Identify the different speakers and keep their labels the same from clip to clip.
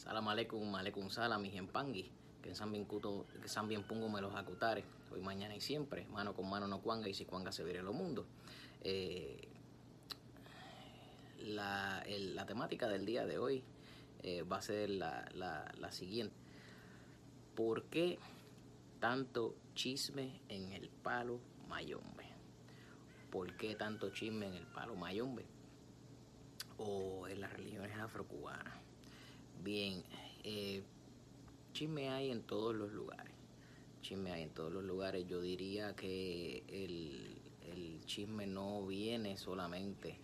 Speaker 1: Salam aleikum, aleikum salam, mis empangui. Que bien cuto, que bien pungo me los acutare. Hoy, mañana y siempre. Mano con mano no cuanga y si cuanga se vire lo mundo. Eh, la, la, temática del día de hoy eh, va a ser la, la, la siguiente. ¿Por qué tanto chisme en el palo mayombe? ¿Por qué tanto chisme en el palo mayombe? O en las religiones afrocubanas. Bien, eh, chisme hay en todos los lugares. Chisme hay en todos los lugares. Yo diría que el, chisme no viene solamente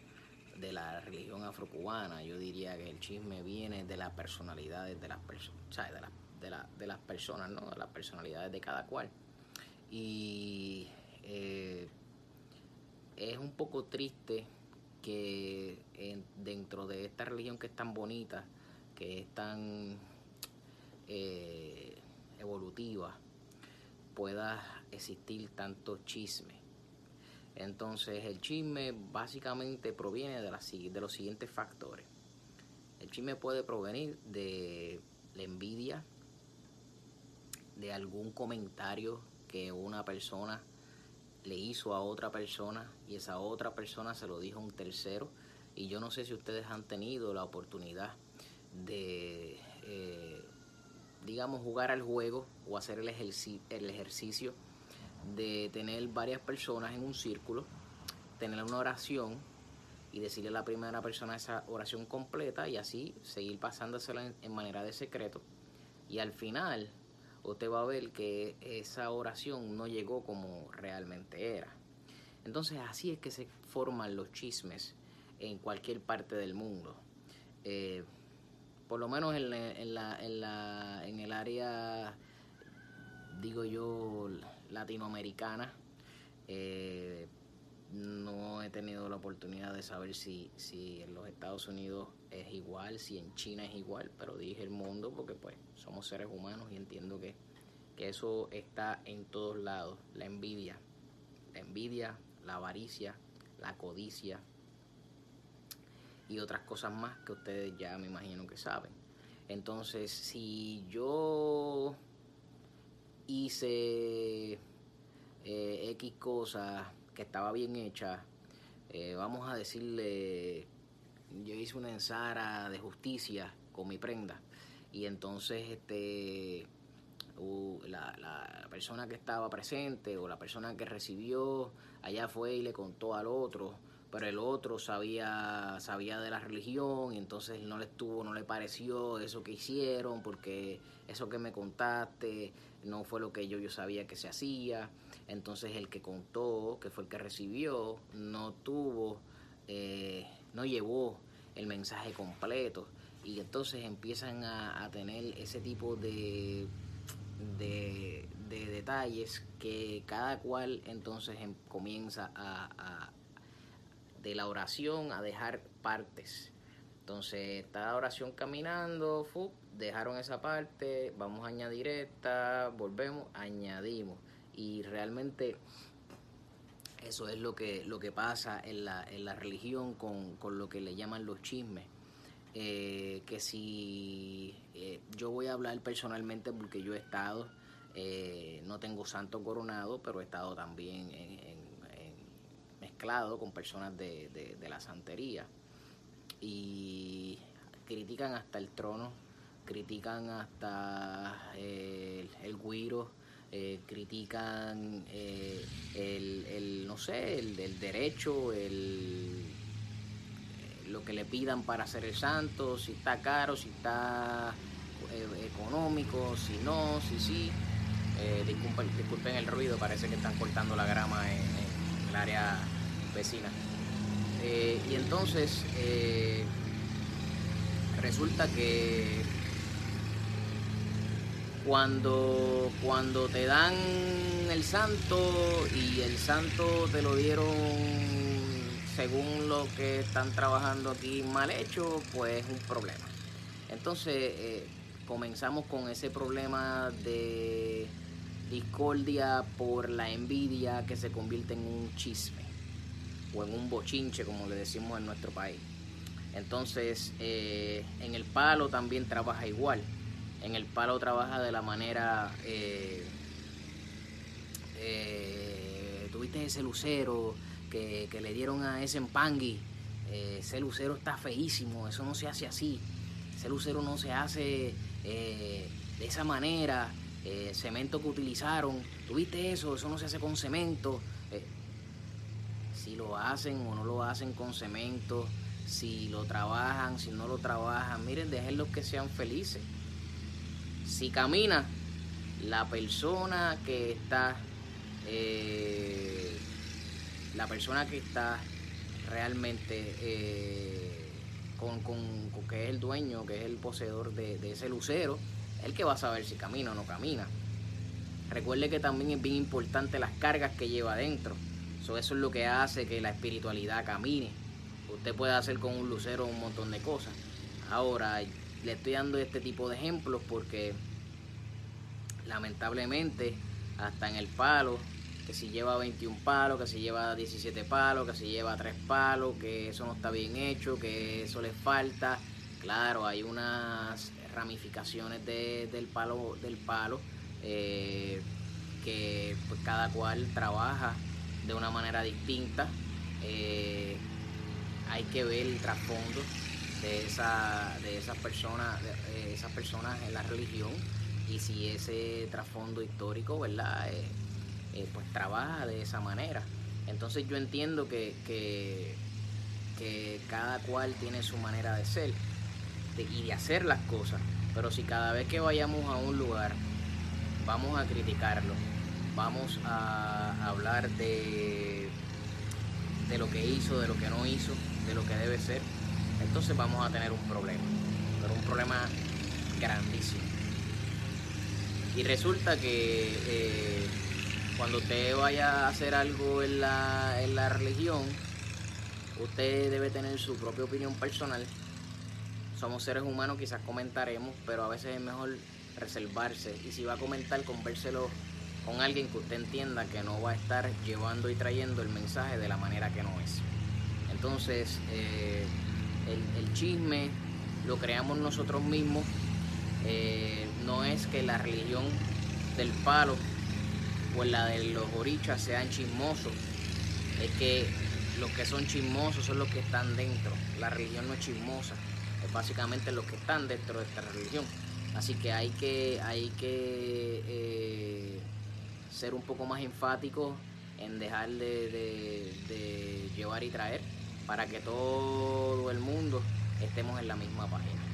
Speaker 1: de la religión afrocubana. Yo diría que el chisme viene de las personalidades de las personas, de, de, las personas, ¿no? De las personalidades de cada cual. Y eh, es un poco triste que dentro de esta religión que es tan bonita, que es tan eh, evolutiva, pueda existir tanto chisme. Entonces el chisme básicamente proviene de, de los siguientes factores. El chisme puede provenir de la envidia, de algún comentario que una persona le hizo a otra persona y esa otra persona se lo dijo a un tercero. Y yo no sé si ustedes han tenido la oportunidad de, eh, digamos, jugar al juego o hacer el, el ejercicio de tener varias personas en un círculo, tener una oración y decirle a la primera persona esa oración completa y así seguir pasándosela en, manera de secreto. Y al final usted va a ver que esa oración no llegó como realmente era. Entonces así es que se forman los chismes en cualquier parte del mundo. Eh, por lo menos en, la, en, la, en el área, digo yo, latinoamericana, eh, no he tenido la oportunidad de saber si, si en los Estados Unidos es igual, si en China es igual, pero dije el mundo porque pues somos seres humanos y entiendo que, que eso está en todos lados, la envidia, la envidia, la avaricia, la codicia, y otras cosas más que ustedes ya me imagino que saben. Entonces, si yo hice eh, X cosas que estaba bien hecha, eh, vamos a decirle, yo hice una ensara de justicia con mi prenda y entonces este la, la, persona que estaba presente o la persona que recibió allá fue y le contó al otro pero el otro sabía, sabía de la religión y entonces no le estuvo, no le pareció eso que hicieron porque eso que me contaste no fue lo que yo, yo sabía que se hacía. Entonces el que contó, que fue el que recibió, no tuvo, eh, no llevó el mensaje completo y entonces empiezan a, tener ese tipo de, de, detalles que cada cual entonces em, comienza a de la oración a dejar partes. Entonces está la oración caminando, dejaron esa parte, vamos a añadir esta, volvemos, añadimos. Y realmente eso es lo que, lo que pasa en la, en la religión con, lo que le llaman los chismes. Eh, que si eh, yo voy a hablar personalmente porque yo he estado, eh, no tengo santo coronado, pero he estado también en mezclado con personas de, la santería. Y critican hasta el trono, critican hasta eh, el, guiro, eh, critican eh, el, no sé, el, derecho, el, lo que le pidan para ser el santo, si está caro, si está económico, si no, si sí. disculpen, el ruido, parece que están cortando la grama en el área vecina. Eh, y entonces eh, resulta que cuando, cuando te dan el santo y el santo te lo dieron según lo que están trabajando aquí mal hecho, pues es un problema. Entonces eh, comenzamos con ese problema de discordia por la envidia que se convierte en un chisme o en un bochinche, como le decimos en nuestro país. Entonces, eh, en el palo también trabaja igual. En el palo trabaja de la manera... Eh, eh, Tuviste ese lucero que, le dieron a ese empangui. ese lucero está feísimo, eso no se hace así. Ese lucero no se hace de esa manera. cemento que utilizaron, tuviste eso, eso no se hace con cemento. Si lo hacen o no lo hacen con cemento, si lo trabajan, si no lo trabajan. Miren, déjenlos que sean felices. Si camina, la persona que está, eh, la persona que está realmente eh, con, con, que es el dueño, que es el poseedor de, ese lucero, el que va a saber si camina o no camina. Recuerde que también es bien importante las cargas que lleva adentro. Eso es lo que hace que la espiritualidad camine Usted puede hacer con un lucero un montón de cosas. Ahora, le estoy dando este tipo de ejemplos porque lamentablemente hasta en el palo, que si lleva 21 palos, que si lleva 17 palos, que si lleva 3 palos, que eso no está bien hecho, que eso le falta. Claro, hay unas ramificaciones del palo, del palo eh, que pues, cada cual trabaja de una manera distinta. Eh, hay que ver el trasfondo de, esa, de esas personas, de esas personas en la religión y si ese trasfondo histórico, ¿verdad? Eh, eh, pues trabaja de esa manera. Entonces yo entiendo que, que, cada cual tiene su manera de ser y de hacer las cosas. Pero si cada vez que vayamos a un lugar vamos a criticarlo, vamos a hablar de, de lo que hizo, de lo que no hizo, de lo que debe ser, entonces vamos a tener un problema, pero un problema grandísimo. Y resulta que eh, cuando usted vaya a hacer algo en la, en la religión, usted debe tener su propia opinión personal. Somos seres humanos, quizás comentaremos, pero a veces es mejor reservarse. Y si va a comentar, convérselo con alguien que usted entienda que no va a estar llevando y trayendo el mensaje de la manera que no es. Entonces, eh, el, chisme lo creamos nosotros mismos. Eh, no es que la religión del palo o la de los orichas sean chismosos. Es que los que son chismosos son los que están dentro. La religión no es chismosa. Es básicamente los que están dentro de esta religión. Así que hay que, hay que eh, ser un poco más enfáticos en dejar de llevar y traer para que todo el mundo estemos en la misma página.